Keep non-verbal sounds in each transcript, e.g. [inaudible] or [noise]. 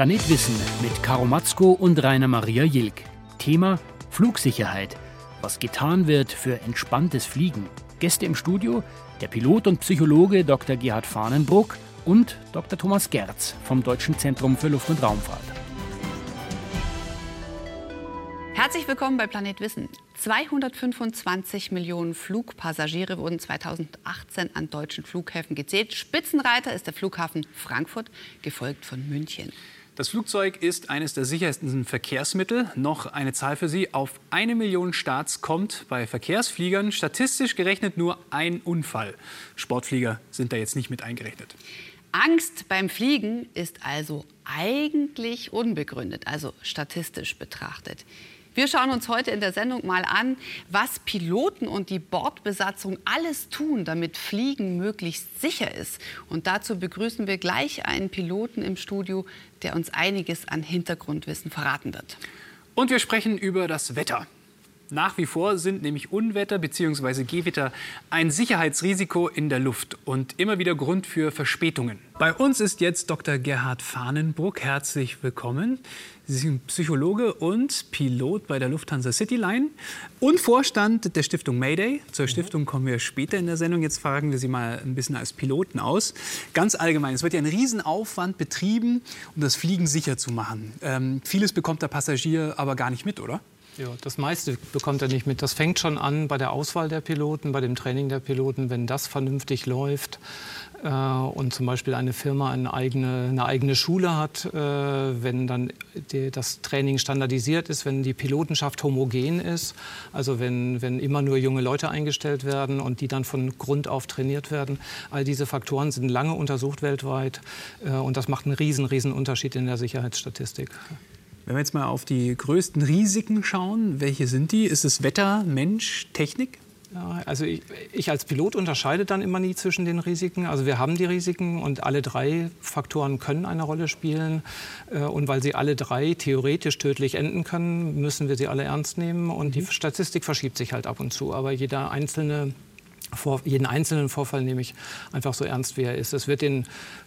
Planet Wissen mit Karo Matzko und Rainer Maria Jilk. Thema Flugsicherheit. Was getan wird für entspanntes Fliegen. Gäste im Studio der Pilot und Psychologe Dr. Gerhard Fahnenbruck und Dr. Thomas Gerz vom Deutschen Zentrum für Luft- und Raumfahrt. Herzlich willkommen bei Planet Wissen. 225 Millionen Flugpassagiere wurden 2018 an deutschen Flughäfen gezählt. Spitzenreiter ist der Flughafen Frankfurt, gefolgt von München. Das Flugzeug ist eines der sichersten Verkehrsmittel. Noch eine Zahl für Sie. Auf eine Million Starts kommt bei Verkehrsfliegern statistisch gerechnet nur ein Unfall. Sportflieger sind da jetzt nicht mit eingerechnet. Angst beim Fliegen ist also eigentlich unbegründet, also statistisch betrachtet. Wir schauen uns heute in der Sendung mal an, was Piloten und die Bordbesatzung alles tun, damit Fliegen möglichst sicher ist. Und dazu begrüßen wir gleich einen Piloten im Studio, der uns einiges an Hintergrundwissen verraten wird. Und wir sprechen über das Wetter. Nach wie vor sind nämlich Unwetter bzw. Gewitter ein Sicherheitsrisiko in der Luft und immer wieder Grund für Verspätungen. Bei uns ist jetzt Dr. Gerhard Fahnenbruck. Herzlich willkommen. Sie sind Psychologe und Pilot bei der Lufthansa Cityline und Vorstand der Stiftung Mayday. Zur Stiftung kommen wir später in der Sendung. Jetzt fragen wir Sie mal ein bisschen als Piloten aus. Ganz allgemein, es wird ja ein Riesenaufwand betrieben, um das Fliegen sicher zu machen. Ähm, vieles bekommt der Passagier aber gar nicht mit, oder? Ja, das meiste bekommt er nicht mit. Das fängt schon an bei der Auswahl der Piloten, bei dem Training der Piloten, wenn das vernünftig läuft äh, und zum Beispiel eine Firma eine eigene, eine eigene Schule hat, äh, wenn dann die, das Training standardisiert ist, wenn die Pilotenschaft homogen ist, also wenn, wenn immer nur junge Leute eingestellt werden und die dann von Grund auf trainiert werden. All diese Faktoren sind lange untersucht weltweit äh, und das macht einen riesen, riesen Unterschied in der Sicherheitsstatistik. Wenn wir jetzt mal auf die größten Risiken schauen, welche sind die? Ist es Wetter, Mensch, Technik? Ja, also ich, ich, als Pilot unterscheide dann immer nie zwischen den Risiken. Also wir haben die Risiken und alle drei Faktoren können eine Rolle spielen. Äh, und weil sie alle drei theoretisch tödlich enden können, müssen wir sie alle ernst nehmen. Und die mhm. Statistik verschiebt sich halt ab und zu. Aber jeder einzelne vor, jeden einzelnen Vorfall nehme ich einfach so ernst, wie er ist. Es wird den,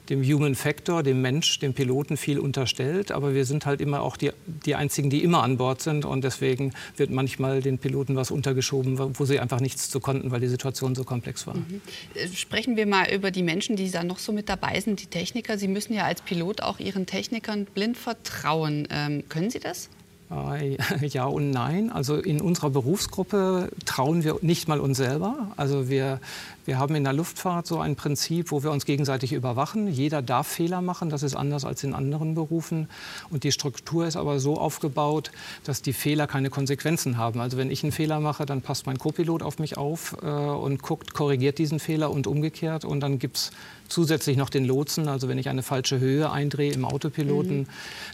dem Human Factor, dem Mensch, dem Piloten viel unterstellt, aber wir sind halt immer auch die, die Einzigen, die immer an Bord sind und deswegen wird manchmal den Piloten was untergeschoben, wo sie einfach nichts zu konnten, weil die Situation so komplex war. Mhm. Äh, sprechen wir mal über die Menschen, die da noch so mit dabei sind, die Techniker. Sie müssen ja als Pilot auch Ihren Technikern blind vertrauen. Ähm, können Sie das? Äh, [laughs] ja und nein. Also in unserer Berufsgruppe trauen wir nicht mal uns selber. Also wir, wir haben in der Luftfahrt so ein Prinzip, wo wir uns gegenseitig überwachen. Jeder darf Fehler machen, das ist anders als in anderen Berufen. Und die Struktur ist aber so aufgebaut, dass die Fehler keine Konsequenzen haben. Also wenn ich einen Fehler mache, dann passt mein Copilot auf mich auf äh, und guckt, korrigiert diesen Fehler und umgekehrt. Und dann gibt es zusätzlich noch den Lotsen. Also wenn ich eine falsche Höhe eindrehe im Autopiloten, mhm.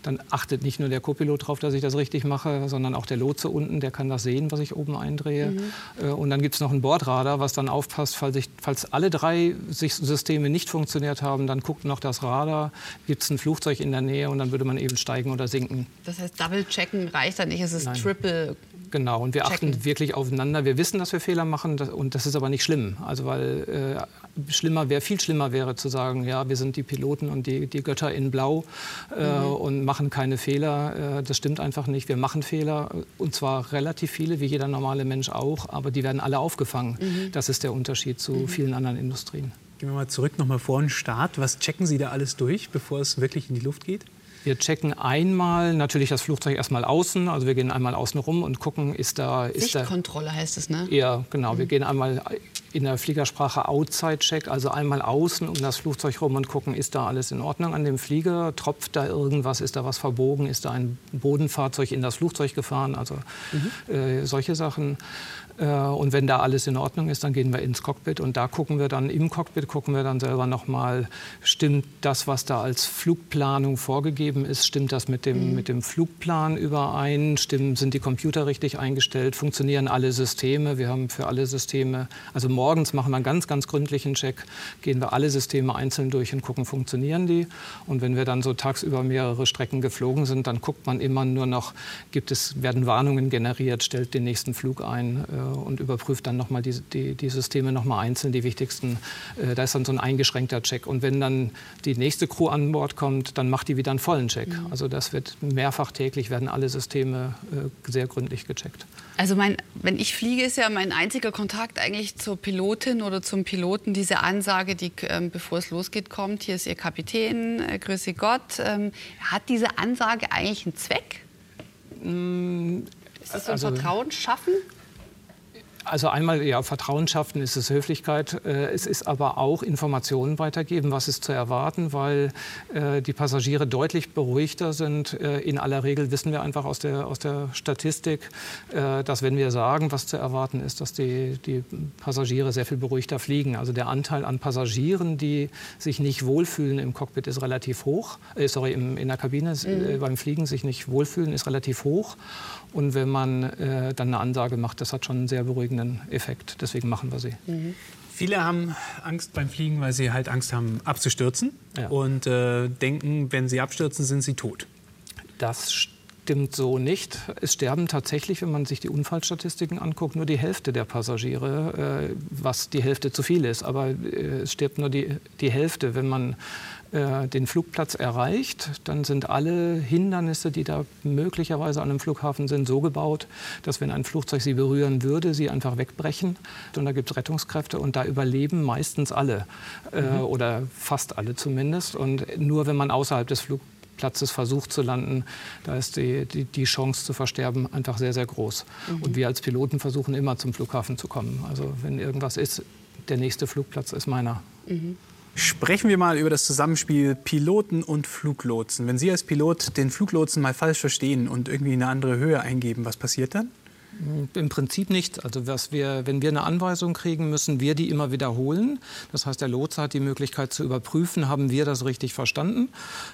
dann achtet nicht nur der Copilot darauf, dass ich das richtig mache, sondern auch der Lotse unten, der kann das sehen, was ich oben eindrehe. Mhm. Äh, und dann gibt es noch ein Bordradar, was dann aufpasst, falls, ich, falls alle drei Systeme nicht funktioniert haben, dann guckt noch das Radar, gibt es ein Flugzeug in der Nähe und dann würde man eben steigen oder sinken. Das heißt, Double-Checken reicht dann nicht, es ist Nein. Triple Genau, und wir checken. achten wirklich aufeinander. Wir wissen, dass wir Fehler machen und das ist aber nicht schlimm. Also weil äh, schlimmer wäre, viel schlimmer wäre zu sagen, ja, wir sind die Piloten und die, die Götter in Blau äh, mhm. und machen keine Fehler. Äh, das stimmt einfach nicht. Wir machen Fehler und zwar relativ viele, wie jeder normale Mensch auch, aber die werden alle aufgefangen. Mhm. Das ist der Unterschied zu mhm. vielen anderen Industrien. Gehen wir mal zurück noch mal vor den Start. Was checken Sie da alles durch, bevor es wirklich in die Luft geht? Wir checken einmal natürlich das Flugzeug erstmal außen. Also wir gehen einmal außen rum und gucken, ist da. Ist Sichtkontrolle da, heißt es, ne? Ja, genau. Mhm. Wir gehen einmal in der Fliegersprache Outside-Check, also einmal außen um das Flugzeug rum und gucken, ist da alles in Ordnung an dem Flieger? Tropft da irgendwas? Ist da was verbogen? Ist da ein Bodenfahrzeug in das Flugzeug gefahren? Also mhm. äh, solche Sachen. Äh, und wenn da alles in Ordnung ist, dann gehen wir ins Cockpit und da gucken wir dann, im Cockpit gucken wir dann selber nochmal, stimmt das, was da als Flugplanung vorgegeben ist, stimmt das mit dem, mhm. mit dem Flugplan überein, stimmen, sind die Computer richtig eingestellt, funktionieren alle Systeme, wir haben für alle Systeme, also morgens machen wir einen ganz, ganz gründlichen Check, gehen wir alle Systeme einzeln durch und gucken, funktionieren die? Und wenn wir dann so tagsüber mehrere Strecken geflogen sind, dann guckt man immer nur noch, gibt es, werden Warnungen generiert, stellt den nächsten Flug ein äh, und überprüft dann nochmal die, die, die Systeme nochmal einzeln, die wichtigsten. Äh, da ist dann so ein eingeschränkter Check. Und wenn dann die nächste Crew an Bord kommt, dann macht die wieder einen vollen Check. Mhm. Also das wird mehrfach täglich, werden alle Systeme äh, sehr gründlich gecheckt. Also mein, wenn ich fliege, ist ja mein einziger Kontakt eigentlich zur Pilotin oder zum Piloten diese Ansage, die ähm, bevor es losgeht kommt, hier ist Ihr Kapitän, äh, grüße Gott. Ähm, hat diese Ansage eigentlich einen Zweck? Mm, ist das so ein also, Vertrauen schaffen? Also einmal, ja, Vertrauen schaffen ist es Höflichkeit. Äh, es ist aber auch Informationen weitergeben, was ist zu erwarten, weil äh, die Passagiere deutlich beruhigter sind. Äh, in aller Regel wissen wir einfach aus der, aus der Statistik, dass wenn wir sagen, was zu erwarten ist, dass die, die Passagiere sehr viel beruhigter fliegen. Also der Anteil an Passagieren, die sich nicht wohlfühlen im Cockpit, ist relativ hoch. Äh, sorry, im, in der Kabine mhm. beim Fliegen sich nicht wohlfühlen, ist relativ hoch. Und wenn man äh, dann eine Ansage macht, das hat schon einen sehr beruhigenden Effekt. Deswegen machen wir sie. Mhm. Viele haben Angst beim Fliegen, weil sie halt Angst haben, abzustürzen ja. und äh, denken, wenn sie abstürzen, sind sie tot. Das stimmt so nicht. Es sterben tatsächlich, wenn man sich die Unfallstatistiken anguckt, nur die Hälfte der Passagiere, äh, was die Hälfte zu viel ist. Aber äh, es stirbt nur die, die Hälfte, wenn man äh, den Flugplatz erreicht, dann sind alle Hindernisse, die da möglicherweise an einem Flughafen sind, so gebaut, dass wenn ein Flugzeug sie berühren würde, sie einfach wegbrechen. Und da gibt es Rettungskräfte und da überleben meistens alle äh, mhm. oder fast alle zumindest. Und nur wenn man außerhalb des Flugplatzes versucht zu landen, da ist die, die, die, Chance zu versterben einfach sehr, sehr groß. Mhm. Und wir als Piloten versuchen immer zum Flughafen zu kommen. Also wenn irgendwas ist, der nächste Flugplatz ist meiner. Mhm. Sprechen wir mal über das Zusammenspiel Piloten und Fluglotsen. Wenn Sie als Pilot den Fluglotsen mal falsch verstehen und irgendwie eine andere Höhe eingeben, was passiert dann? Im Prinzip nicht. Also was wir, wenn wir eine Anweisung kriegen, müssen wir die immer wiederholen. Das heißt, der Lotse hat die Möglichkeit zu überprüfen, haben wir das richtig verstanden,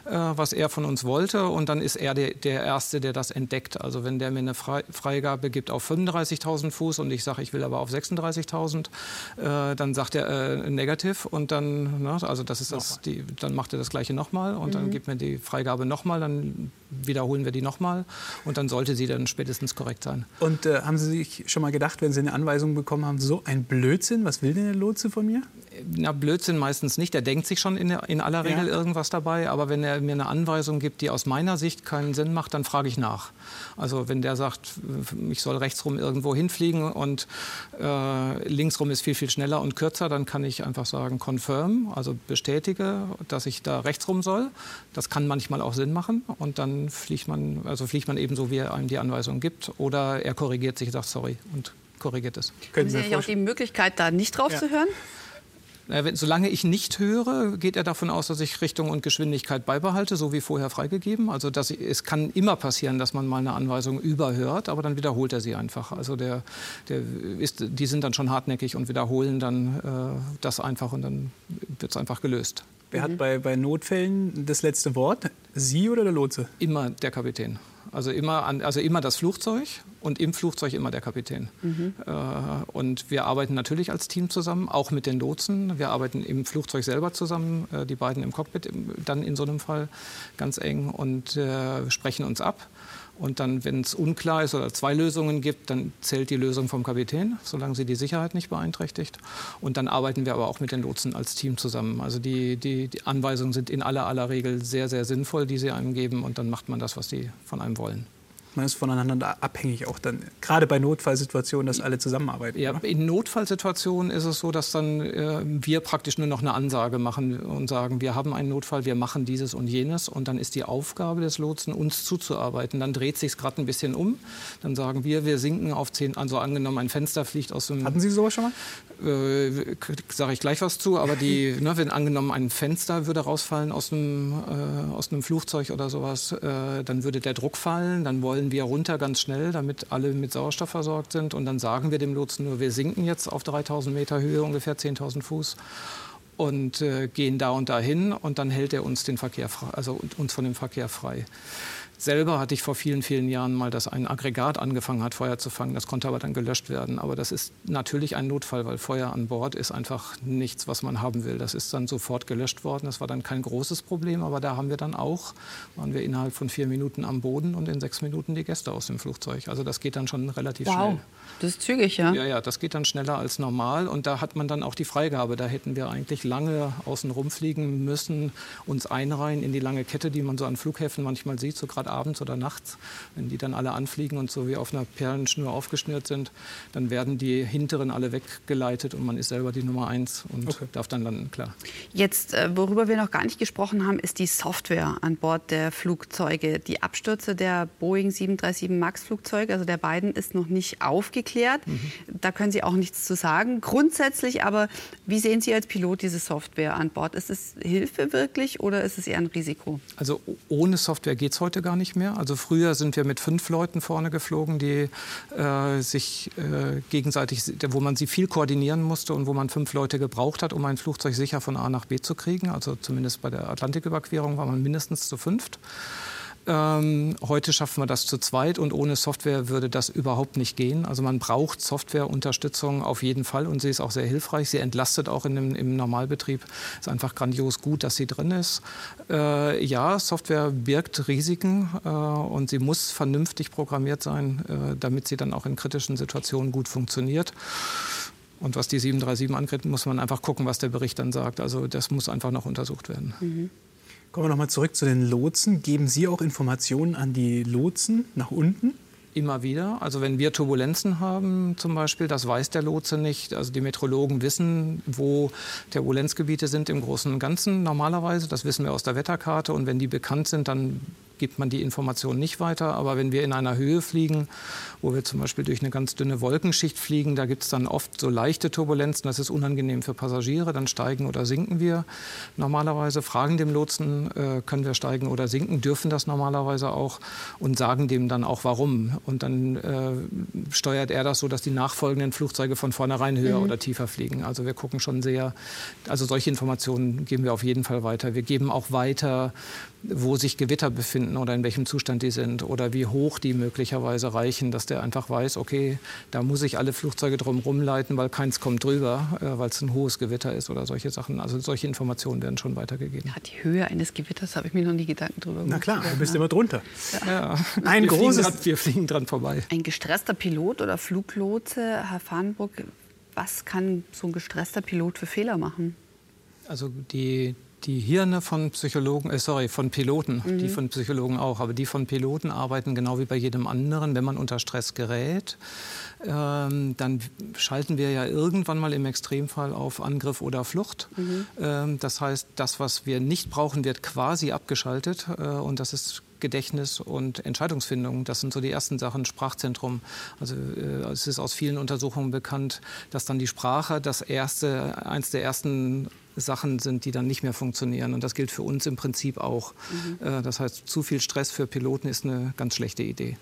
äh, was er von uns wollte. Und dann ist er der, der Erste, der das entdeckt. Also wenn der mir eine Freigabe gibt auf 35.000 Fuß und ich sage, ich will aber auf 36.000, äh, dann sagt er äh, negativ und dann, na, ne, also das ist das, die, dann macht er das Gleiche nochmal und mhm. dann gibt mir die Freigabe nochmal, dann wiederholen wir die nochmal und dann sollte sie dann spätestens korrekt sein. Und haben Sie sich schon mal gedacht, wenn Sie eine Anweisung bekommen haben, so ein Blödsinn, was will denn der Lotse von mir? Na, Blödsinn meistens nicht. Der denkt sich schon in, in aller Regel ja. irgendwas dabei. Aber wenn er mir eine Anweisung gibt, die aus meiner Sicht keinen Sinn macht, dann frage ich nach. Also wenn der sagt, ich soll rechtsrum irgendwo hinfliegen und äh, linksrum ist viel, viel schneller und kürzer, dann kann ich einfach sagen, confirm, also bestätige, dass ich da rechtsrum soll. Das kann manchmal auch Sinn machen. Und dann fliegt man, also fliegt man eben so, wie er einem die Anweisung gibt. Oder er korrigiert sich, sagt sorry und korrigiert es. Können Sie ja auch die Möglichkeit, da nicht drauf ja. zu hören? Solange ich nicht höre, geht er davon aus, dass ich Richtung und Geschwindigkeit beibehalte, so wie vorher freigegeben. Also dass ich, es kann immer passieren, dass man mal eine Anweisung überhört, aber dann wiederholt er sie einfach. Also der, der ist, die sind dann schon hartnäckig und wiederholen dann äh, das einfach und dann wird es einfach gelöst. Wer hat bei, bei Notfällen das letzte Wort? Sie oder der Lotse? Immer der Kapitän. Also immer, an, also immer das Flugzeug und im Flugzeug immer der Kapitän. Mhm. Äh, und wir arbeiten natürlich als Team zusammen, auch mit den Lotsen. Wir arbeiten im Flugzeug selber zusammen, äh, die beiden im Cockpit dann in so einem Fall ganz eng und äh, sprechen uns ab. Und dann, wenn es unklar ist oder zwei Lösungen gibt, dann zählt die Lösung vom Kapitän, solange sie die Sicherheit nicht beeinträchtigt. Und dann arbeiten wir aber auch mit den Lotsen als Team zusammen. Also die, die, die Anweisungen sind in aller aller Regel sehr, sehr sinnvoll, die sie einem geben. Und dann macht man das, was die von einem wollen man ist voneinander abhängig, auch dann gerade bei Notfallsituationen, dass alle zusammenarbeiten. Ja, in Notfallsituationen ist es so, dass dann äh, wir praktisch nur noch eine Ansage machen und sagen, wir haben einen Notfall, wir machen dieses und jenes und dann ist die Aufgabe des Lotsen, uns zuzuarbeiten. Dann dreht sich gerade ein bisschen um. Dann sagen wir, wir sinken auf zehn, also angenommen, ein Fenster fliegt aus dem. Hatten Sie sowas schon mal? Äh, Sage ich gleich was zu, aber die, [laughs] ne, wenn angenommen ein Fenster würde rausfallen aus einem, äh, aus einem Flugzeug oder sowas, äh, dann würde der Druck fallen, dann wollen wir runter ganz schnell, damit alle mit Sauerstoff versorgt sind und dann sagen wir dem Lotsen nur, wir sinken jetzt auf 3000 Meter Höhe, ungefähr 10.000 Fuß und äh, gehen da und dahin und dann hält er uns den Verkehr frei, also uns von dem Verkehr frei. Selber hatte ich vor vielen, vielen Jahren mal, dass ein Aggregat angefangen hat, Feuer zu fangen. Das konnte aber dann gelöscht werden. Aber das ist natürlich ein Notfall, weil Feuer an Bord ist einfach nichts, was man haben will. Das ist dann sofort gelöscht worden. Das war dann kein großes Problem, aber da haben wir dann auch, waren wir innerhalb von vier Minuten am Boden und in sechs Minuten die Gäste aus dem Flugzeug. Also das geht dann schon relativ wow. schnell. Das ist zügig, ja? Ja, ja, das geht dann schneller als normal. Und da hat man dann auch die Freigabe. Da hätten wir eigentlich lange außen rumfliegen müssen, uns einreihen in die lange Kette, die man so an Flughäfen manchmal sieht, so gerade abends oder nachts. Wenn die dann alle anfliegen und so wie auf einer Perlenschnur aufgeschnürt sind, dann werden die hinteren alle weggeleitet und man ist selber die Nummer eins und okay. darf dann landen, klar. Jetzt, äh, worüber wir noch gar nicht gesprochen haben, ist die Software an Bord der Flugzeuge. Die Abstürze der Boeing 737 MAX Flugzeuge, also der beiden, ist noch nicht aufgeklärt. Mhm. Da können Sie auch nichts zu sagen. Grundsätzlich aber, wie sehen Sie als Pilot diese Software an Bord? Ist es Hilfe wirklich oder ist es eher ein Risiko? Also ohne Software geht es heute gar nicht mehr. Also früher sind wir mit fünf Leuten vorne geflogen, die äh, sich äh, gegenseitig, wo man sie viel koordinieren musste und wo man fünf Leute gebraucht hat, um ein Flugzeug sicher von A nach B zu kriegen. Also zumindest bei der Atlantiküberquerung war man mindestens zu fünft. Ähm, heute schaffen wir das zu zweit und ohne Software würde das überhaupt nicht gehen. Also man braucht Softwareunterstützung auf jeden Fall und sie ist auch sehr hilfreich. Sie entlastet auch in dem, im Normalbetrieb. Ist einfach grandios gut, dass sie drin ist. Äh, ja, Software birgt Risiken äh, und sie muss vernünftig programmiert sein, äh, damit sie dann auch in kritischen Situationen gut funktioniert. Und was die 737 angeht, muss man einfach gucken, was der Bericht dann sagt. Also das muss einfach noch untersucht werden. Mhm. Kommen wir noch mal zurück zu den Lotsen. Geben Sie auch Informationen an die Lotsen nach unten? Immer wieder. Also wenn wir Turbulenzen haben zum Beispiel, das weiß der Lotse nicht. Also die Meteorologen wissen, wo Turbulenzgebiete sind im Großen und Ganzen normalerweise. Das wissen wir aus der Wetterkarte. Und wenn die bekannt sind, dann gibt man die Information nicht weiter. Aber wenn wir in einer Höhe fliegen, wo wir zum Beispiel durch eine ganz dünne Wolkenschicht fliegen, da gibt es dann oft so leichte Turbulenzen. Das ist unangenehm für Passagiere. Dann steigen oder sinken wir normalerweise, fragen dem Lotsen, äh, können wir steigen oder sinken, dürfen das normalerweise auch und sagen dem dann auch warum. Und dann äh, steuert er das so, dass die nachfolgenden Flugzeuge von vornherein höher mhm. oder tiefer fliegen. Also wir gucken schon sehr, also solche Informationen geben wir auf jeden Fall weiter. Wir geben auch weiter, wo sich Gewitter befinden oder in welchem Zustand die sind oder wie hoch die möglicherweise reichen, dass der einfach weiß, okay, da muss ich alle Flugzeuge drum rumleiten, weil keins kommt drüber, äh, weil es ein hohes Gewitter ist oder solche Sachen. Also solche Informationen werden schon weitergegeben. Ja, die Höhe eines Gewitters habe ich mir noch nie Gedanken drüber gemacht. Na klar, du bist immer drunter. Ja. ja. Ein wir großes, fliegen wir fliegen dran vorbei. Ein gestresster Pilot oder Fluglotse, Herr Farnburg, was kann so ein gestresster Pilot für Fehler machen? Also die, die Hirne von Psychologen, äh, sorry, von Piloten, mhm. die von Psychologen auch, aber die von Piloten arbeiten genau wie bei jedem anderen. Wenn man unter Stress gerät, ähm, dann schalten wir ja irgendwann mal im Extremfall auf Angriff oder Flucht. Mhm. Ähm, das heißt, das, was wir nicht brauchen, wird quasi abgeschaltet äh, und das ist Gedächtnis und Entscheidungsfindung. Das sind so die ersten Sachen. Sprachzentrum. Also äh, es ist aus vielen Untersuchungen bekannt, dass dann die Sprache das erste, eins der ersten Sachen sind, die dann nicht mehr funktionieren. Und das gilt für uns im Prinzip auch. Mhm. Äh, das heißt, zu viel Stress für Piloten ist eine ganz schlechte Idee.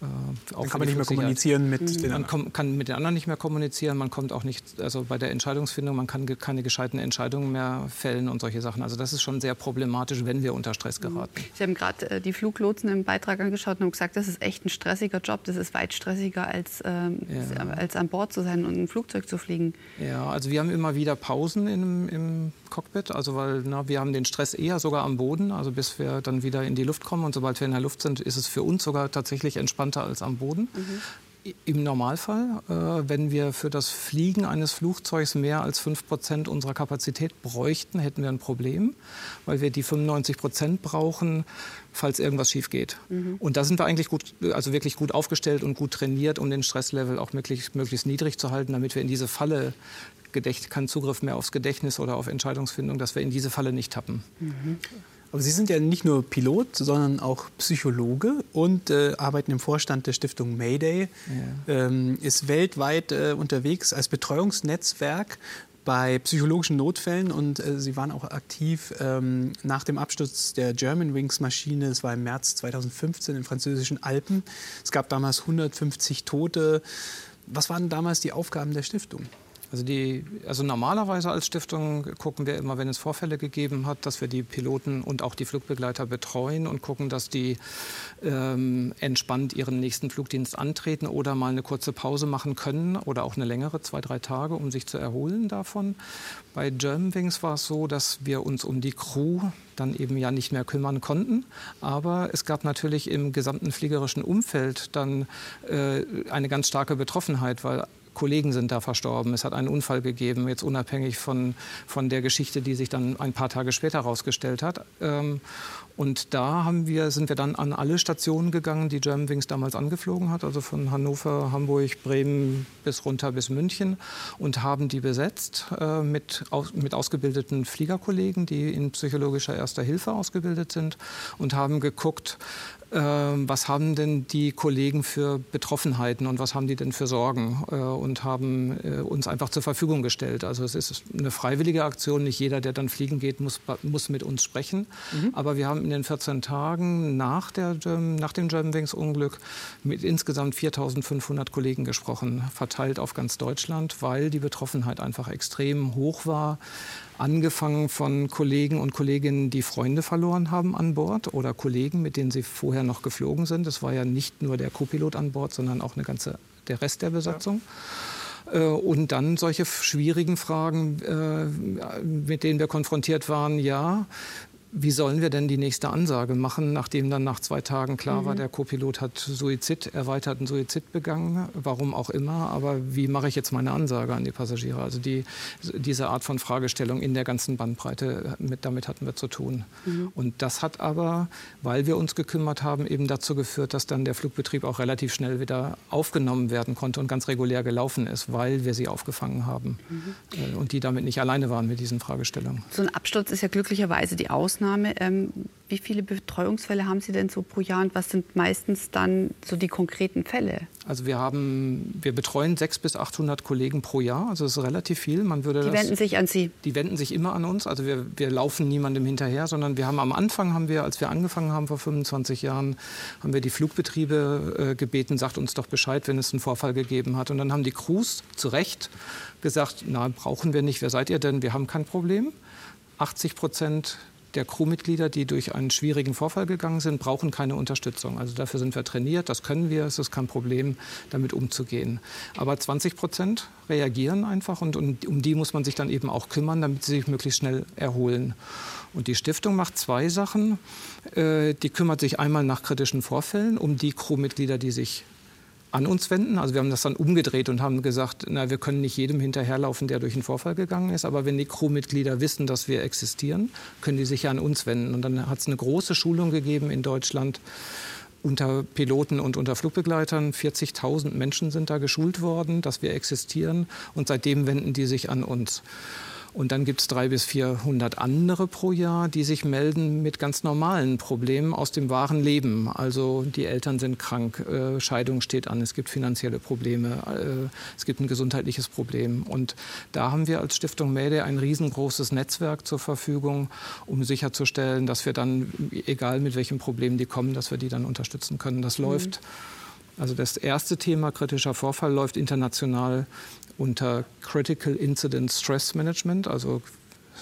Äh, auch kann man nicht mehr kommunizieren mit mhm. den anderen. Man kann mit den anderen nicht mehr kommunizieren. Man kommt auch nicht, also bei der Entscheidungsfindung, man kann keine gescheiten Entscheidungen mehr fällen und solche Sachen. Also das ist schon sehr problematisch, wenn wir unter Stress mhm. geraten. Sie haben gerade äh, die Fluglotsen im Beitrag angeschaut und haben gesagt, das ist echt ein stressiger Job. Das ist weit stressiger als, ähm, ja. als an Bord zu sein und ein Flugzeug zu fliegen. Ja, also wir haben immer wieder Pausen im, im Cockpit, also weil na, wir haben den Stress eher sogar am Boden, also bis wir dann wieder in die Luft kommen und sobald wir in der Luft sind, ist es für uns sogar tatsächlich entspannter als am Boden. Mhm. Im Normalfall, äh, wenn wir für das Fliegen eines Flugzeugs mehr als 5 Prozent unserer Kapazität bräuchten, hätten wir ein Problem, weil wir die 95 Prozent brauchen, falls irgendwas schief geht. Mhm. Und da sind wir eigentlich gut, also wirklich gut aufgestellt und gut trainiert, um den Stresslevel auch möglichst, möglichst niedrig zu halten, damit wir in diese Falle Gedächt keinen Zugriff mehr aufs Gedächtnis oder auf Entscheidungsfindung, dass wir in diese Falle nicht tappen. Mhm. Aber Sie sind ja nicht nur Pilot, sondern auch Psychologe und äh, arbeiten im Vorstand der Stiftung Mayday. Ja. Ähm, ist weltweit äh, unterwegs als Betreuungsnetzwerk bei psychologischen Notfällen und äh, Sie waren auch aktiv ähm, nach dem Absturz der Germanwings-Maschine. Es war im März 2015 in französischen Alpen. Es gab damals 150 Tote. Was waren damals die Aufgaben der Stiftung? Also, die, also normalerweise als Stiftung gucken wir immer, wenn es Vorfälle gegeben hat, dass wir die Piloten und auch die Flugbegleiter betreuen und gucken, dass die ähm, entspannt ihren nächsten Flugdienst antreten oder mal eine kurze Pause machen können oder auch eine längere, zwei, drei Tage, um sich zu erholen davon. Bei Germanwings war es so, dass wir uns um die Crew dann eben ja nicht mehr kümmern konnten. Aber es gab natürlich im gesamten fliegerischen Umfeld dann äh, eine ganz starke Betroffenheit, weil Kollegen sind da verstorben. Es hat einen Unfall gegeben, jetzt unabhängig von, von der Geschichte, die sich dann ein paar Tage später herausgestellt hat. Ähm, und da haben wir, sind wir dann an alle Stationen gegangen, die Germanwings damals angeflogen hat, also von Hannover, Hamburg, Bremen bis runter bis München und haben die besetzt äh, mit, mit ausgebildeten Fliegerkollegen, die in psychologischer Erster Hilfe ausgebildet sind und haben geguckt, was haben denn die Kollegen für Betroffenheiten und was haben die denn für Sorgen äh, und haben äh, uns einfach zur Verfügung gestellt. Also es ist eine freiwillige Aktion. Nicht jeder, der dann fliegen geht, muss, muss mit uns sprechen. Mhm. Aber wir haben in den 14 Tagen nach, der, nach dem Germanwings-Unglück mit insgesamt 4.500 Kollegen gesprochen, verteilt auf ganz Deutschland, weil die Betroffenheit einfach extrem hoch war angefangen von Kollegen und Kolleginnen, die Freunde verloren haben an Bord oder Kollegen, mit denen sie vorher noch geflogen sind. Es war ja nicht nur der Co-Pilot an Bord, sondern auch eine ganze, der Rest der Besatzung. Ja. Äh, und dann solche schwierigen Fragen, äh, mit denen wir konfrontiert waren. Ja, wie sollen wir denn die nächste Ansage machen, nachdem dann nach zwei Tagen klar mhm. war, der Co-Pilot hat Suizid, erweiterten Suizid begangen, warum auch immer. Aber wie mache ich jetzt meine Ansage an die Passagiere? Also die, diese Art von Fragestellung in der ganzen Bandbreite, mit, damit hatten wir zu tun. Mhm. Und das hat aber, weil wir uns gekümmert haben, eben dazu geführt, dass dann der Flugbetrieb auch relativ schnell wieder aufgenommen werden konnte und ganz regulär gelaufen ist, weil wir sie aufgefangen haben. Mhm. Und die damit nicht alleine waren mit diesen Fragestellungen. So ein Absturz ist ja glücklicherweise die Ausnahme. Ausnahme. Ähm, wie viele Betreuungsfälle haben Sie denn so pro Jahr und was sind meistens dann so die konkreten Fälle? Also wir haben, wir betreuen 600 bis 800 Kollegen pro Jahr, also das ist relativ viel. Man würde die das, wenden sich an Sie? Die wenden sich immer an uns, also wir, wir laufen niemandem hinterher, sondern wir haben am Anfang, haben wir, als wir angefangen haben vor 25 Jahren, haben wir die Flugbetriebe äh, gebeten, sagt uns doch Bescheid, wenn es einen Vorfall gegeben hat. Und dann haben die Crews zu Recht gesagt, na, brauchen wir nicht, wer seid ihr denn, wir haben kein Problem. 80 Prozent der Crewmitglieder, die durch einen schwierigen Vorfall gegangen sind, brauchen keine Unterstützung. Also dafür sind wir trainiert, das können wir, es ist kein Problem, damit umzugehen. Aber 20 Prozent reagieren einfach und, und um die muss man sich dann eben auch kümmern, damit sie sich möglichst schnell erholen. Und die Stiftung macht zwei Sachen. Äh, die kümmert sich einmal nach kritischen Vorfällen um die Crewmitglieder, die sich an uns wenden. Also wir haben das dann umgedreht und haben gesagt, na, wir können nicht jedem hinterherlaufen, der durch einen Vorfall gegangen ist, aber wenn die Crewmitglieder wissen, dass wir existieren, können die sich ja an uns wenden. Und dann hat es eine große Schulung gegeben in Deutschland unter Piloten und unter Flugbegleitern. 40.000 Menschen sind da geschult worden, dass wir existieren und seitdem wenden die sich an uns. Und dann gibt es 300 bis 400 andere pro Jahr, die sich melden mit ganz normalen Problemen aus dem wahren Leben. Also die Eltern sind krank, äh, Scheidung steht an, es gibt finanzielle Probleme, äh, es gibt ein gesundheitliches Problem. Und da haben wir als Stiftung Mäde ein riesengroßes Netzwerk zur Verfügung, um sicherzustellen, dass wir dann, egal mit welchem Problem die kommen, dass wir die dann unterstützen können. Das mhm. läuft. Also das erste Thema kritischer Vorfall läuft international unter Critical Incident Stress Management, also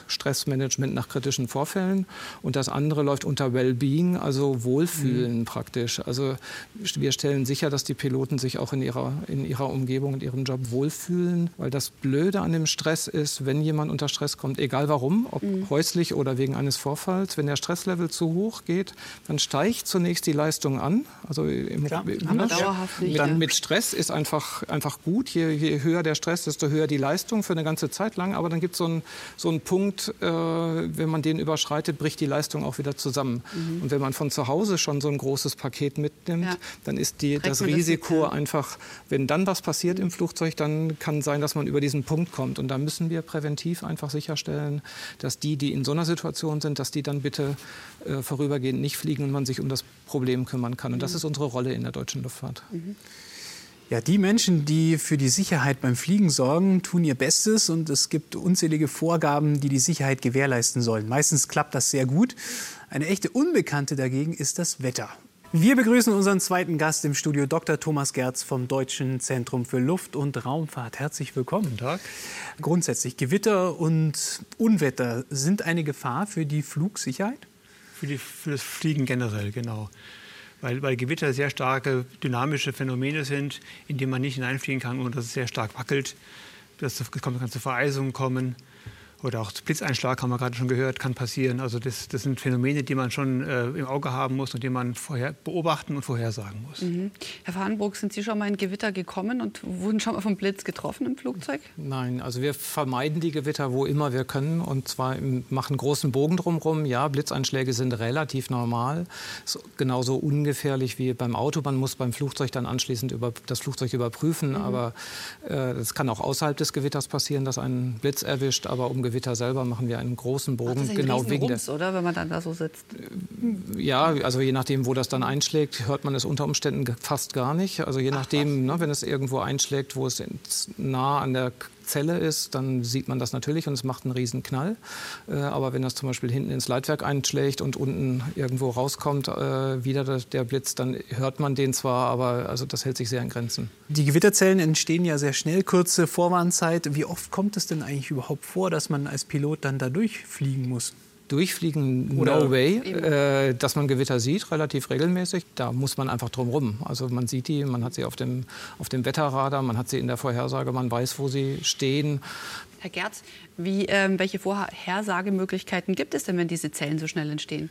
Stressmanagement nach kritischen Vorfällen und das andere läuft unter Wellbeing, also Wohlfühlen mhm. praktisch. Also wir stellen sicher, dass die Piloten sich auch in ihrer, in ihrer Umgebung, in ihrem Job wohlfühlen, weil das Blöde an dem Stress ist, wenn jemand unter Stress kommt, egal warum, ob mhm. häuslich oder wegen eines Vorfalls, wenn der Stresslevel zu hoch geht, dann steigt zunächst die Leistung an. Also im, Klar, im, dauerhaft nicht. Dann mit Stress ist einfach, einfach gut. Je, je höher der Stress, desto höher die Leistung für eine ganze Zeit lang. Aber dann gibt so es so einen Punkt, Punkt, äh, wenn man den überschreitet, bricht die Leistung auch wieder zusammen. Mhm. Und wenn man von zu Hause schon so ein großes Paket mitnimmt, ja. dann ist die, das Risiko das einfach, wenn dann was passiert im Flugzeug, dann kann sein, dass man über diesen Punkt kommt. Und da müssen wir präventiv einfach sicherstellen, dass die, die in so einer Situation sind, dass die dann bitte äh, vorübergehend nicht fliegen und man sich um das Problem kümmern kann. Und das mhm. ist unsere Rolle in der deutschen Luftfahrt. Mhm. Ja, die Menschen, die für die Sicherheit beim Fliegen sorgen, tun ihr Bestes und es gibt unzählige Vorgaben, die die Sicherheit gewährleisten sollen. Meistens klappt das sehr gut. Eine echte Unbekannte dagegen ist das Wetter. Wir begrüßen unseren zweiten Gast im Studio, Dr. Thomas Gerz vom Deutschen Zentrum für Luft- und Raumfahrt. Herzlich willkommen. Guten Tag. Grundsätzlich, Gewitter und Unwetter sind eine Gefahr für die Flugsicherheit? Für, die, für das Fliegen generell, genau. Weil, weil Gewitter sehr starke dynamische Phänomene sind, in die man nicht hineinfliegen kann, ohne dass es sehr stark wackelt. Das kann, zu Vereisungen kommen. Oder auch Blitzeinschlag haben wir gerade schon gehört, kann passieren. Also das, das sind Phänomene, die man schon äh, im Auge haben muss und die man vorher beobachten und vorhersagen muss. Mhm. Herr Fahrenbruck, sind Sie schon mal in Gewitter gekommen und wurden schon mal vom Blitz getroffen im Flugzeug? Nein, also wir vermeiden die Gewitter, wo immer wir können und zwar im, machen großen Bogen drumherum. Ja, Blitzeinschläge sind relativ normal, so, genauso ungefährlich wie beim Auto. Man muss beim Flugzeug dann anschließend über, das Flugzeug überprüfen, mhm. aber es äh, kann auch außerhalb des Gewitters passieren, dass ein Blitz erwischt, aber um Gewitter selber machen wir einen großen Bogen. Ach, genau wegen Rums, oder? Wenn man dann da so sitzt. Ja, also je nachdem, wo das dann einschlägt, hört man es unter Umständen fast gar nicht. Also je nachdem, ne, wenn es irgendwo einschlägt, wo es nah an der Zelle ist, dann sieht man das natürlich und es macht einen riesen Knall. Äh, aber wenn das zum Beispiel hinten ins Leitwerk einschlägt und unten irgendwo rauskommt, äh, wieder der Blitz, dann hört man den zwar, aber also das hält sich sehr in Grenzen. Die Gewitterzellen entstehen ja sehr schnell, kurze Vorwarnzeit. Wie oft kommt es denn eigentlich überhaupt vor, dass man als Pilot dann da durchfliegen muss? Durchfliegen, Oder no way. Äh, dass man Gewitter sieht, relativ regelmäßig. Da muss man einfach drum rum. Also man sieht die, man hat sie auf dem, auf dem Wetterradar, man hat sie in der Vorhersage, man weiß, wo sie stehen. Herr Gerz, wie, äh, welche Vorhersagemöglichkeiten gibt es denn, wenn diese Zellen so schnell entstehen?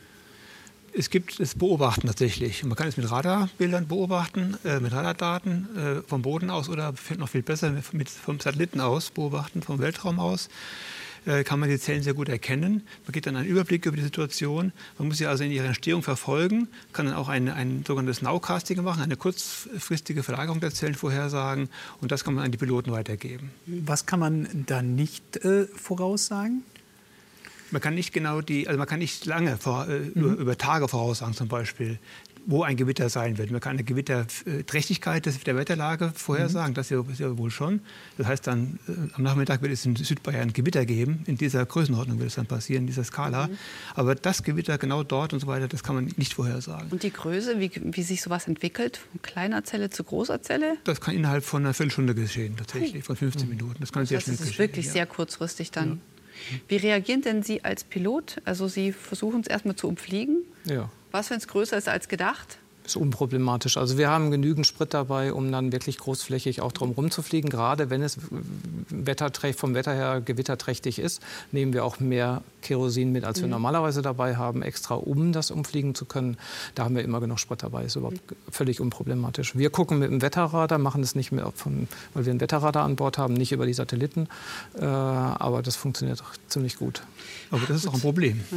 Es gibt das Beobachten tatsächlich. Man kann es mit Radarbildern beobachten, äh, mit Radardaten äh, vom Boden aus oder noch viel besser mit, vom Satelliten aus beobachten, vom Weltraum aus. Äh, kann man die Zellen sehr gut erkennen. Man geht dann einen Überblick über die Situation. Man muss sie also in ihrer Entstehung verfolgen, kann dann auch ein, ein sogenanntes Nowcasting machen, eine kurzfristige Verlagerung der Zellen vorhersagen und das kann man an die Piloten weitergeben. Was kann man da nicht äh, voraussagen? Man kann nicht genau die, also man kann nicht lange vor, äh, mhm. über, über, Tage voraussagen zum Beispiel wo ein Gewitter sein wird. Man kann eine Gewitterträchtigkeit der Wetterlage vorhersagen, mhm. das ja, ja, wohl schon. Das heißt dann, äh, am Nachmittag wird es in Südbayern Gewitter geben. In dieser Größenordnung wird es dann passieren, in dieser Skala. Mhm. Aber das Gewitter genau dort und so weiter, das kann man nicht vorhersagen. Und die Größe, wie, wie sich sowas entwickelt, von kleiner Zelle zu großer Zelle? Das kann innerhalb von einer Viertelstunde geschehen, tatsächlich, von 15 mhm. Minuten. Das kann sehr das schnell geschehen. Das ist wirklich ja. sehr kurzfristig dann. Ja. Wie reagieren denn Sie als Pilot? Also Sie versuchen es erstmal zu umfliegen. Ja. Was, wenn es größer ist als gedacht? ist unproblematisch. Also wir haben genügend Sprit dabei, um dann wirklich großflächig auch drum rumzufliegen. Gerade wenn es vom Wetter her gewitterträchtig ist, nehmen wir auch mehr Kerosin mit, als wir mhm. normalerweise dabei haben, extra um das umfliegen zu können. Da haben wir immer genug Sprit dabei. Ist überhaupt mhm. völlig unproblematisch. Wir gucken mit dem Wetterradar, machen es nicht mehr, von, weil wir ein Wetterradar an Bord haben, nicht über die Satelliten. Äh, aber das funktioniert ziemlich gut. Aber das ist auch ein Problem. Ja.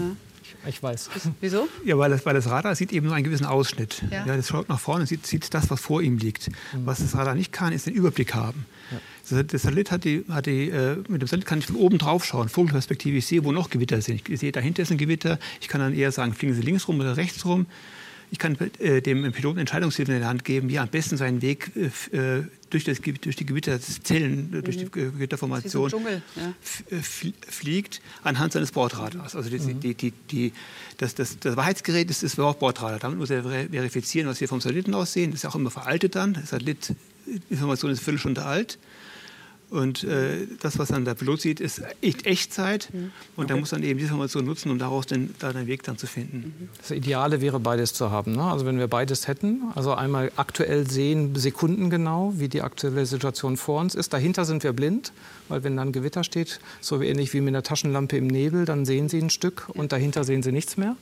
Ich weiß. Wieso? Ja, weil das, weil das Radar sieht eben nur einen gewissen Ausschnitt. Ja. ja das schaut nach vorne und sieht, sieht das, was vor ihm liegt. Mhm. Was das Radar nicht kann, ist den Überblick haben. Ja. Das Satellit hat die, hat die, äh, mit dem Satellit kann ich von oben drauf schauen, Vogelperspektive. Ich sehe, wo noch Gewitter sind. Ich sehe, dahinter ist ein Gewitter. Ich kann dann eher sagen, fliegen Sie links rum oder rechts rum. Ich kann äh, dem Piloten Entscheidungshilfen in der Hand geben, wie er am besten seinen Weg äh, äh durch, das, durch die Gewitterzellen, mhm. durch die Gewitterformation so ja. Äh, fliegt anhand seines Bordradars. Also die, mhm. die, die, die, das, das, das Wahrheitsgerät ist das Bordradar. Damit muss er verifizieren, was wir vom Satelliten aus sehen. Das ist auch immer veraltet dann. Das Satellitinformation ist eine Viertelstunde alt. Und äh, das, was dann der Pilot sieht, ist echt Echtzeit. Mhm. Und okay. er muss dann eben diese Information nutzen, um daraus den, da den Weg dann zu finden. Mhm. Das Ideale wäre, beides zu haben. Ne? Also wenn wir beides hätten, also einmal aktuell sehen, sekundengenau, wie die aktuelle Situation vor uns ist. Dahinter sind wir blind, weil wenn dann Gewitter steht, so ähnlich wie mit einer Taschenlampe im Nebel, dann sehen Sie ein Stück und dahinter sehen Sie nichts mehr.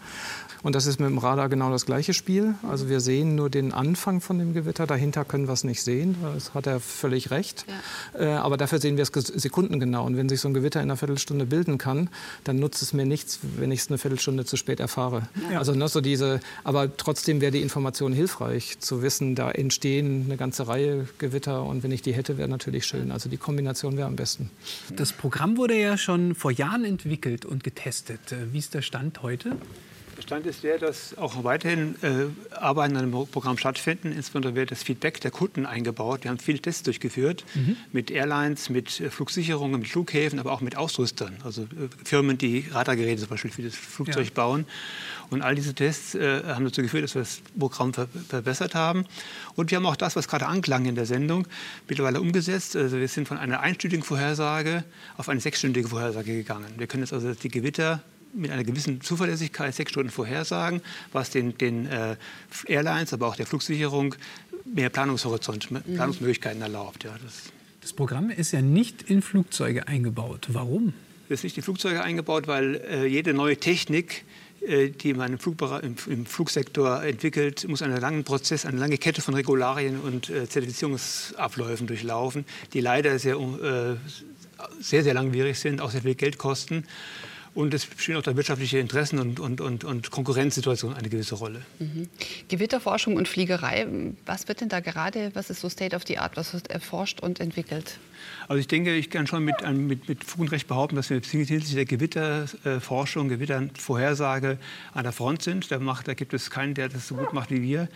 Und das ist mit dem Radar genau das gleiche Spiel. Also wir sehen nur den Anfang von dem Gewitter, dahinter können wir es nicht sehen. Das hat er völlig recht. Ja. Äh, aber dafür sehen wir es sekundengenau. Und wenn sich so ein Gewitter in einer Viertelstunde bilden kann, dann nutzt es mir nichts, wenn ich es eine Viertelstunde zu spät erfahre. Ja. Also ne, so diese, aber trotzdem wäre die Information hilfreich, zu wissen, da entstehen eine ganze Reihe Gewitter und wenn ich die hätte, wäre natürlich schön. Also die Kombination wäre am besten. Das Programm wurde ja schon vor Jahren entwickelt und getestet. Wie ist der Stand heute? Stand ist der, dass auch weiterhin äh, Arbeiten an dem Programm stattfinden. Insbesondere wird das Feedback der Kunden eingebaut. Wir haben viele Tests durchgeführt mhm. mit Airlines, mit äh, Flugsicherungen, mit Flughäfen, aber auch mit Ausrüstern. Also äh, Firmen, die Radargeräte zum Beispiel für das Flugzeug ja. bauen. Und all diese Tests äh, haben dazu geführt, dass wir das Programm ver verbessert haben. Und wir haben auch das, was gerade anklang in der Sendung, mittlerweile umgesetzt. Also wir sind von einer einstündigen Vorhersage auf eine sechsstündige Vorhersage gegangen. Wir können jetzt also die Gewitter mit einer gewissen Zuverlässigkeit sechs Stunden vorhersagen, was den, den äh, Airlines, aber auch der Flugsicherung mehr Planungshorizont, mhm. Planungsmöglichkeiten erlaubt. Ja, das, das Programm ist ja nicht in Flugzeuge eingebaut. Warum? Es ist nicht in Flugzeuge eingebaut, weil äh, jede neue Technik äh, die man im, im, im, Flugsektor entwickelt, muss einen langen Prozess, eine lange Kette von Regularien und äh, Zertifizierungsabläufen durchlaufen, die leider sehr, äh, sehr, sehr langwierig sind, auch sehr viel Geld kosten. Und es spielen auch da wirtschaftliche Interessen und, und, und, und Konkurrenzsituationen eine gewisse Rolle. Mhm. Gewitterforschung und Fliegerei, was wird denn da gerade, was ist so State of the Art, was wird erforscht und entwickelt? Also ich denke, ich kann schon mit, mit, mit Fug und Recht behaupten, dass wir hinsichtlich der Gewitterforschung, Gewittervorhersage an der Front sind. Da, macht, da gibt es keinen, der das so gut macht wie wir.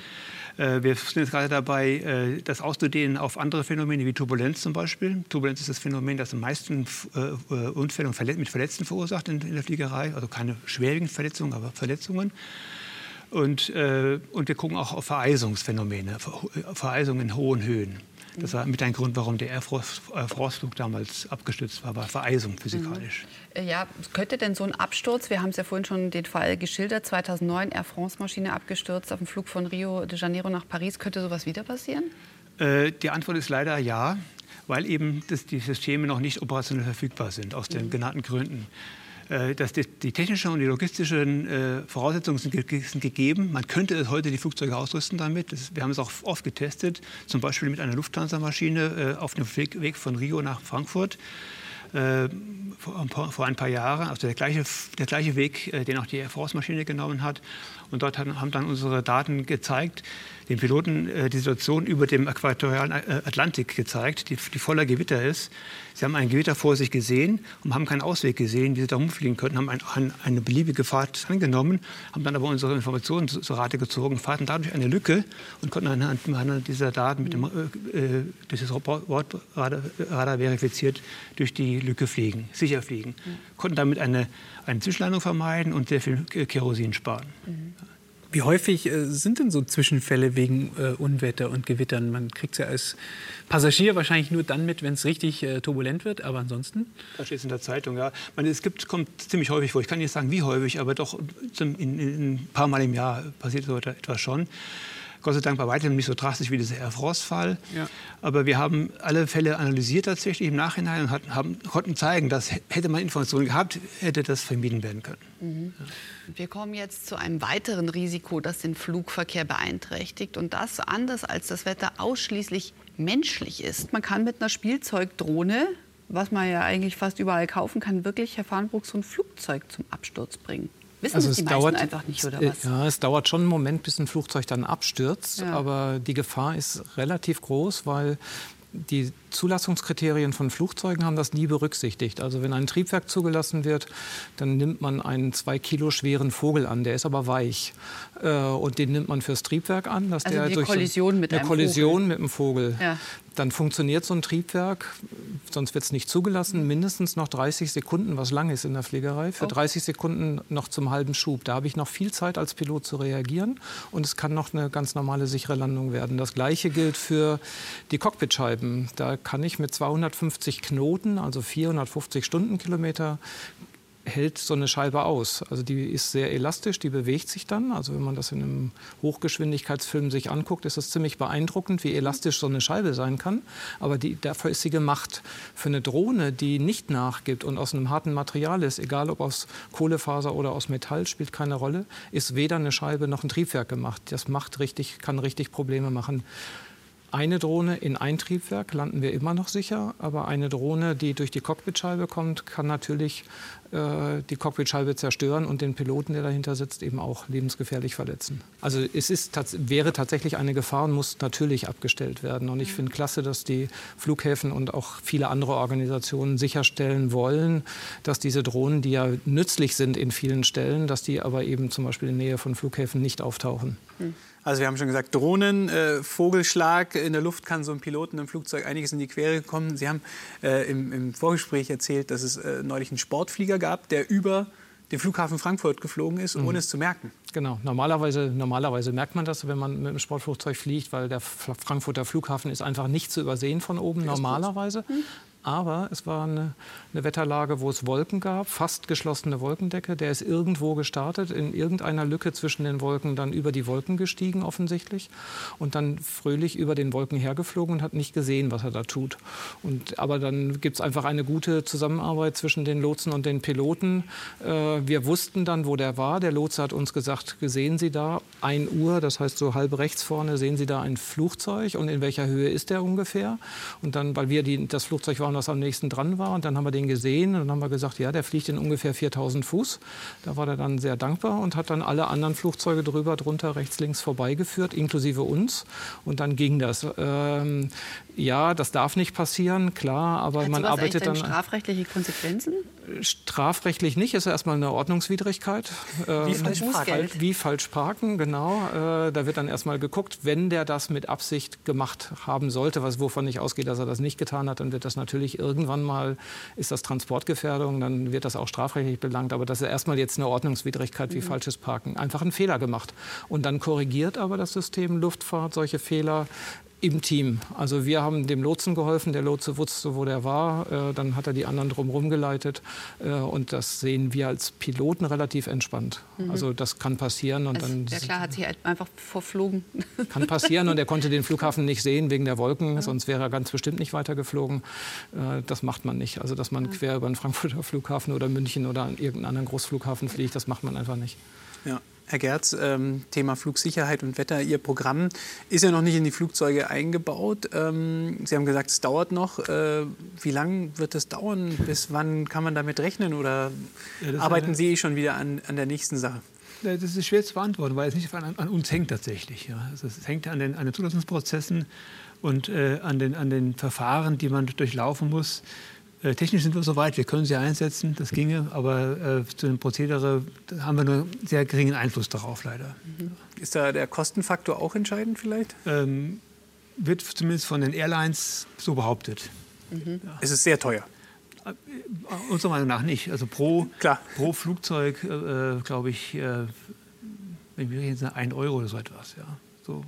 Äh, wir sind jetzt gerade dabei, äh, das auszudehnen auf andere Phänomene wie Turbulenz zum Beispiel. Turbulenz ist das Phänomen, das am meisten äh, Unfälle mit Verletzten verursacht in der Fliegerei. Also keine schwerwiegenden Verletzungen, aber Verletzungen. Und, und wir gucken auch auf Vereisungsphänomene, Vereisungen in hohen Höhen. Das war mit ein Grund, warum der Air Force-Flug damals abgestürzt war, war Vereisung physikalisch. Mhm. Ja, könnte denn so ein Absturz, wir haben es ja vorhin schon den Fall geschildert, 2009 Air France-Maschine abgestürzt auf dem Flug von Rio de Janeiro nach Paris, könnte sowas wieder passieren? Äh, die Antwort ist leider ja, weil eben das, die Systeme noch nicht operationell verfügbar sind, aus den mhm. genannten Gründen. Äh, dass die, die technischen und die logistischen äh, Voraussetzungen sind, sind, gegeben. Man könnte heute die Flugzeuge ausrüsten damit. Das, wir haben es auch oft getestet, zum Beispiel mit einer Lufthansa-Maschine äh, auf dem Weg, Weg, von Rio nach Frankfurt. Äh, vor, ein paar Jahren, also der gleiche, der gleiche Weg, äh, den auch die Air Force-Maschine genommen hat. Und dort haben dann unsere Daten gezeigt, den Piloten äh, die Situation über dem äquatorialen Atlantik gezeigt, die, die, voller Gewitter ist. Sie haben ein Gewitter vor sich gesehen und haben keinen Ausweg gesehen, wie sie da rumfliegen könnten, haben ein, ein, eine beliebige Fahrt angenommen, haben dann aber unsere Informationen zur Rate gezogen, fahrten dadurch eine Lücke und konnten anhand, dieser Daten mit dem, äh, durch das Radar verifiziert durch die Lücke fliegen, sicher fliegen. Mhm. Konnten damit eine, eine Zwischenlandung vermeiden und sehr viel Kerosin sparen. Mhm. Wie häufig äh, sind denn so Zwischenfälle wegen äh, Unwetter und Gewittern? Man kriegt es ja als Passagier wahrscheinlich nur dann mit, wenn es richtig äh, turbulent wird, aber ansonsten? Da steht es in der Zeitung, ja. meine, es gibt, kommt ziemlich häufig vor. Ich kann nicht sagen, wie häufig, aber doch in, in, in ein paar Mal im Jahr passiert so etwas schon. Gott sei Dank bei weitem nicht so drastisch wie dieser Air France-Fall. Ja. Aber wir haben alle Fälle analysiert tatsächlich im Nachhinein und hatten, haben, konnten zeigen, dass hätte man Informationen gehabt, hätte das vermieden werden können. Mhm. Wir kommen jetzt zu einem weiteren Risiko, das den Flugverkehr beeinträchtigt. Und das anders als das Wetter ausschließlich menschlich ist. Man kann mit einer Spielzeugdrohne was man ja eigentlich fast überall kaufen kann, wirklich, Herr Farnbruch, so ein Flugzeug zum Absturz bringen. Wissen also es die dauert, einfach nicht, oder was? Ja, es dauert schon einen Moment, bis ein Flugzeug dann abstürzt. Ja. Aber die Gefahr ist relativ groß, weil die Zulassungskriterien von Flugzeugen haben das nie berücksichtigt. Also wenn ein Triebwerk zugelassen wird, dann nimmt man einen zwei Kilo schweren Vogel an, der ist aber weich. Äh, und den nimmt man fürs Triebwerk an. Dass also der durch Kollision mit eine Kollision Vogel. mit einem Vogel. Ja. Dann funktioniert so ein Triebwerk, sonst wird es nicht zugelassen, mindestens noch 30 Sekunden, was lang ist in der Fliegerei, für oh. 30 Sekunden noch zum halben Schub. Da habe ich noch viel Zeit als Pilot zu reagieren und es kann noch eine ganz normale sichere Landung werden. Das gleiche gilt für die Cockpitscheiben. Da kann ich mit 250 Knoten, also 450 Stundenkilometer, hält so eine Scheibe aus. Also die ist sehr elastisch, die bewegt sich dann. Also wenn man das in einem Hochgeschwindigkeitsfilm sich anguckt, ist es ziemlich beeindruckend, wie elastisch so eine Scheibe sein kann. Aber die, dafür ist sie gemacht. Für eine Drohne, die nicht nachgibt und aus einem harten Material ist, egal ob aus Kohlefaser oder aus Metall, spielt keine Rolle, ist weder eine Scheibe noch ein Triebwerk gemacht. Das macht richtig, kann richtig Probleme machen. Eine Drohne in ein Triebwerk landen wir immer noch sicher, aber eine Drohne, die durch die Cockpitscheibe kommt, kann natürlich äh, die Cockpitscheibe zerstören und den Piloten, der dahinter sitzt, eben auch lebensgefährlich verletzen. Also es ist, wäre tatsächlich eine Gefahr und muss natürlich abgestellt werden. Und ich finde klasse, dass die Flughäfen und auch viele andere Organisationen sicherstellen wollen, dass diese Drohnen, die ja nützlich sind in vielen Stellen, dass die aber eben zum Beispiel in der Nähe von Flughäfen nicht auftauchen. Hm. Also wir haben schon gesagt, Drohnen, äh, Vogelschlag in der Luft kann so ein Piloten im Flugzeug einiges in die Quere kommen. Sie haben äh, im, im, Vorgespräch erzählt, dass es äh, neulich einen Sportflieger gab, der über den Flughafen Frankfurt geflogen ist, mhm. ohne es zu merken. Genau, normalerweise, normalerweise merkt man das, wenn man mit dem Sportflugzeug fliegt, weil der Frankfurter Flughafen ist einfach nicht zu übersehen von oben, normalerweise. Mhm. Aber es war eine, eine, Wetterlage, wo es Wolken gab, fast geschlossene Wolkendecke. Der ist irgendwo gestartet, in irgendeiner Lücke zwischen den Wolken dann über die Wolken gestiegen offensichtlich und dann fröhlich über den Wolken hergeflogen und hat nicht gesehen, was er da tut. Und, aber dann gibt es einfach eine gute Zusammenarbeit zwischen den Lotsen und den Piloten. Äh, wir wussten dann, wo der war. Der Lotse hat uns gesagt, sehen Sie da 1 Uhr, das heißt so halb rechts vorne, sehen Sie da ein Flugzeug und in welcher Höhe ist der ungefähr? Und dann, weil wir die, das Flugzeug waren was am nächsten dran war. Und dann haben wir den gesehen und dann haben wir gesagt, ja, der fliegt in ungefähr 4000 Fuß. Da war er dann sehr dankbar und hat dann alle anderen Flugzeuge drüber, drunter, rechts, links vorbeigeführt, inklusive uns. Und dann ging das. Ähm, ja, das darf nicht passieren, klar, aber Hat man arbeitet dann. strafrechtliche Konsequenzen? Strafrechtlich nicht, ist erstmal eine Ordnungswidrigkeit. Wie äh, falsch parken. Wie falsch parken, genau. Äh, da wird dann erstmal geguckt, wenn der das mit Absicht gemacht haben sollte, was wovon ich ausgehe, dass er das nicht getan hat, dann wird das natürlich irgendwann mal, ist das Transportgefährdung, dann wird das auch strafrechtlich belangt. Aber das ist erstmal jetzt eine Ordnungswidrigkeit wie mhm. falsches Parken. Einfach einen Fehler gemacht. Und dann korrigiert aber das System Luftfahrt solche Fehler im Team. Also wir haben dem Lotsen geholfen, der Lotse wusste, wo der war, äh, dann hat er die anderen drumherum geleitet äh, und das sehen wir als Piloten relativ entspannt. Mhm. Also das kann passieren und also, dann... Ja klar, hat sich halt einfach verflogen. [laughs] Kann passieren und er konnte den Flughafen nicht sehen wegen der Wolken, ja. sonst wäre er ganz bestimmt nicht weitergeflogen. Äh, das macht man nicht. Also dass man ja. quer über den Frankfurter Flughafen oder München oder irgendeinen anderen Großflughafen fliegt, das macht man einfach nicht. Ja. Herr Gerz, ähm, Thema Flugsicherheit und Wetter. Ihr Programm ist ja noch nicht in die Flugzeuge eingebaut. Ähm, Sie haben gesagt, es dauert noch. Äh, wie lange wird es dauern? Bis wann kann man damit rechnen? Oder ja, arbeiten eine... Sie schon wieder an, an der nächsten Sache? Das ist schwer zu beantworten, weil es nicht an, an uns hängt tatsächlich. Ja. Also es hängt an den, an den Zulassungsprozessen und äh, an, den, an den Verfahren, die man durchlaufen muss. Äh, technisch sind wir soweit, wir können sie einsetzen, das ginge, aber äh, zu dem Prozedere haben wir nur sehr geringen Einfluss darauf leider. Mhm. Ist da der Kostenfaktor auch entscheidend vielleicht? Ähm, wird zumindest von den Airlines so behauptet. Mhm. Ja. Es ist sehr teuer. Äh, unserer Meinung nach nicht. Also pro, Klar. pro Flugzeug, äh, glaube ich, äh, wenn wir reden, 1 Euro oder so etwas. Ja. So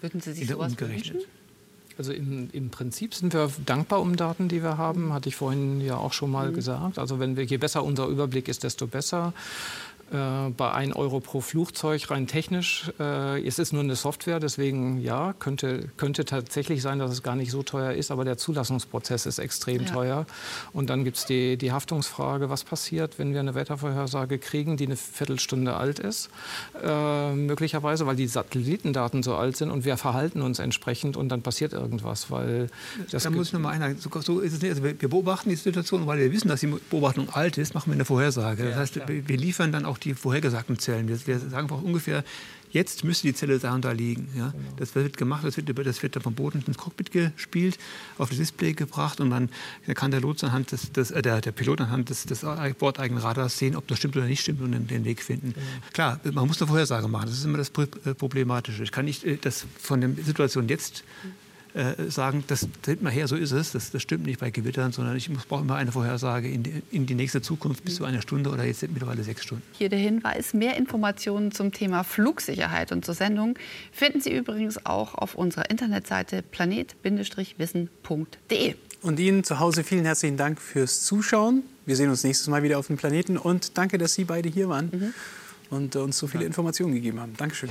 Würden Sie sich sowas wünschen? Also im, im, Prinzip sind wir dankbar um Daten, die wir haben, hatte ich vorhin ja auch schon mal mhm. gesagt. Also wenn wir, je besser unser Überblick ist, desto besser. Äh, bei 1 Euro pro Flugzeug rein technisch. Äh, es ist nur eine Software, deswegen ja, könnte, könnte tatsächlich sein, dass es gar nicht so teuer ist, aber der Zulassungsprozess ist extrem ja. teuer. Und dann gibt es die, die Haftungsfrage, was passiert, wenn wir eine Wettervorhersage kriegen, die eine Viertelstunde alt ist, äh, möglicherweise, weil die Satellitendaten so alt sind und wir verhalten uns entsprechend und dann passiert irgendwas, weil das Da muss ich noch mal einhaken. So, so ist es nicht. Also wir beobachten die Situation, weil wir wissen, dass die Beobachtung alt ist, machen wir eine Vorhersage. Das heißt, wir liefern dann auch die vorhergesagten Zellen. Wir, wir sagen einfach ungefähr, jetzt müsste die Zelle da und da liegen. Ja? Genau. Das wird gemacht, das wird, das wird dann vom Boden ins Cockpit gespielt, auf das Display gebracht und dann kann der Lotse anhand des, des äh, der, der Pilot anhand des, des bordeigenen Radars sehen, ob das stimmt oder nicht stimmt und den, den Weg finden. Genau. Klar, man muss eine Vorhersage machen, das ist immer das äh, Problematische. Ich kann nicht äh, das von der Situation jetzt äh, sagen, das tritt mal her, so ist es, das, das stimmt nicht bei Gewittern, sondern ich brauche immer eine Vorhersage in die, in die nächste Zukunft bis zu einer Stunde oder jetzt mittlerweile sechs Stunden. Hier der Hinweis, mehr Informationen zum Thema Flugsicherheit und zur Sendung finden Sie übrigens auch auf unserer Internetseite planet-wissen.de. Und Ihnen zu Hause vielen herzlichen Dank fürs Zuschauen. Wir sehen uns nächstes Mal wieder auf dem Planeten und danke, dass Sie beide hier waren mhm. und uns so viele Informationen gegeben haben. Dankeschön.